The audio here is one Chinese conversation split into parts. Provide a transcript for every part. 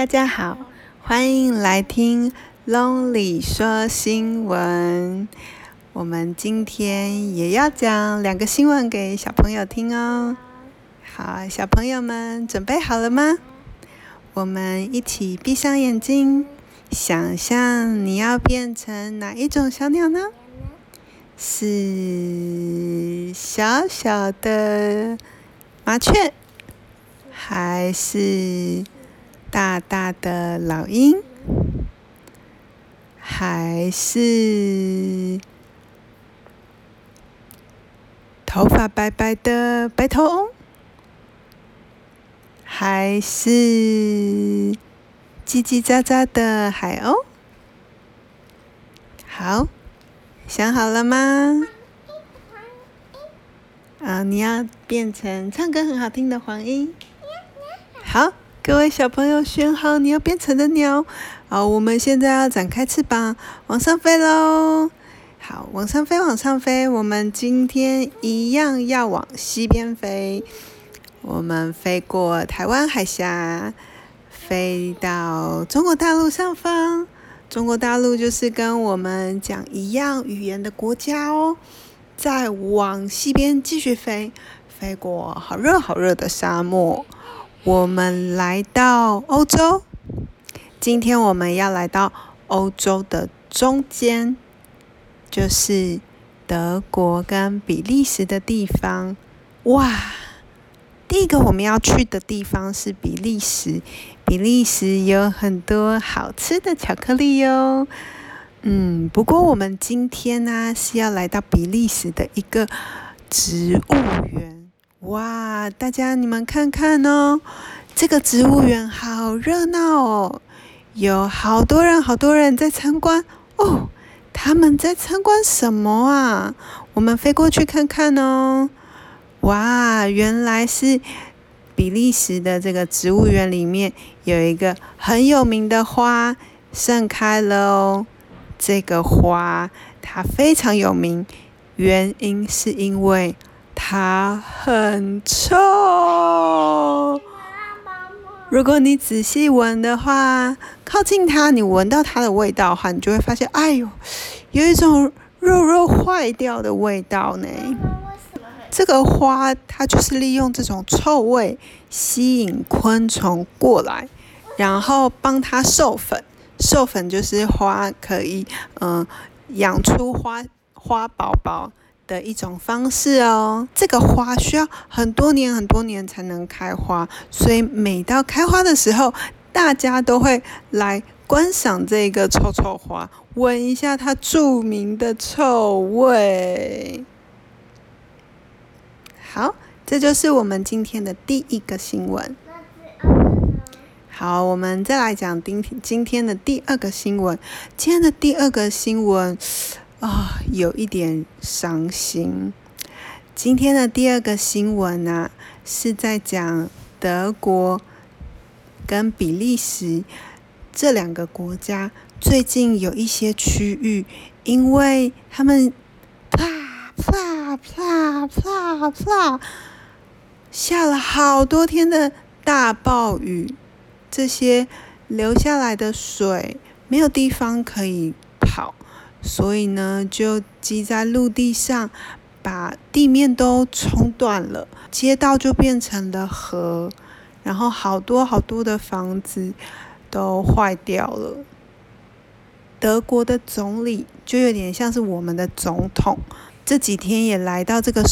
大家好，欢迎来听 Lonely 说新闻。我们今天也要讲两个新闻给小朋友听哦。好，小朋友们准备好了吗？我们一起闭上眼睛，想象你要变成哪一种小鸟呢？是小小的麻雀，还是大大的老鹰，还是头发白白的白头翁，还是叽叽喳喳的海鸥？好，想好了吗？啊，你要变成唱歌很好听的黄莺。好，各位小朋友选好你要变成的鸟。好，我们现在要展开翅膀，往上飞喽。好，往上飞，往上飞。我们今天一样要往西边飞。我们飞过台湾海峡，飞到中国大陆上方。中国大陆就是跟我们讲一样语言的国家哦。再往西边继续飞，飞过好热好热的沙漠。我们来到欧洲，今天我们要来到欧洲的中间，就是德国跟比利时的地方。哇，第一个我们要去的地方是比利时，比利时有很多好吃的巧克力哟。嗯，不过我们今天呢是要来到比利时的一个植物园。哇，大家你们看看哦，这个植物园好热闹哦，有好多人，好多人在参观哦。他们在参观什么啊？我们飞过去看看哦。哇，原来是比利时的这个植物园里面有一个很有名的花盛开了哦。这个花它非常有名，原因是因为。它很臭。如果你仔细闻的话，靠近它，你闻到它的味道的话，你就会发现，哎呦，有一种肉肉坏掉的味道呢。这个花它就是利用这种臭味吸引昆虫过来，然后帮它授粉。授粉就是花可以嗯养出花花宝宝的一种方式哦，这个花需要很多年很多年才能开花，所以每到开花的时候，大家都会来观赏这个臭臭花，闻一下它著名的臭味。好，这就是我们今天的第一个新闻。好，我们再来讲今天今天的第二个新闻。今天的第二个新闻。啊、有一点伤心。今天的第二个新闻呢、是在讲德国跟比利时这两个国家最近有一些区域，因为他们啪啪啪啪啪下了好多天的大暴雨，这些流下来的水没有地方可以跑。所以呢，就积在陆地上，把地面都冲断了，街道就变成了河，然后好多好多的房子都坏掉了。德国的总理就有点像是我们的总统，这几天也来到这个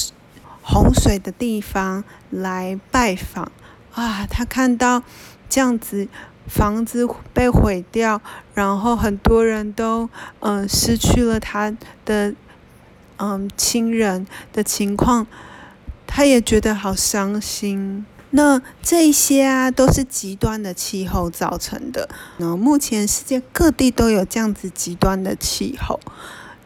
洪水的地方来拜访啊，他看到这样子。房子被毁掉，然后很多人都嗯失去了他的嗯亲人的情况，他也觉得好伤心。那这些啊都是极端的气候造成的。那目前世界各地都有这样子极端的气候，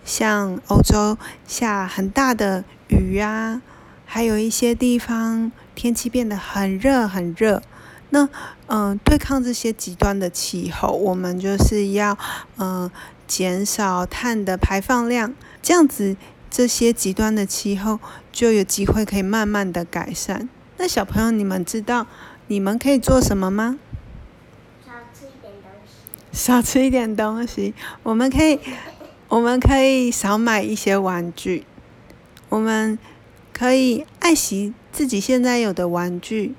像欧洲下很大的雨啊，还有一些地方天气变得很热很热。那嗯、对抗这些极端的气候，我们就是要嗯、减少碳的排放量，这样子这些极端的气候就有机会可以慢慢的改善。那小朋友，你们知道你们可以做什么吗？少吃少吃一点东西。我们可以，我们可以少买一些玩具。我们可以爱惜自己现在有的玩具。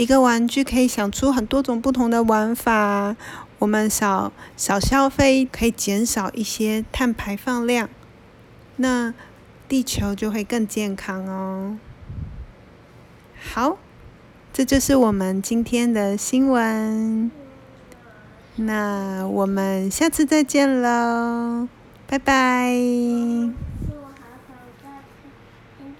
一个玩具可以想出很多种不同的玩法。我们少少消费，可以减少一些碳排放量。那地球就会更健康哦。好，这就是我们今天的新闻。那我们下次再见喽，拜拜。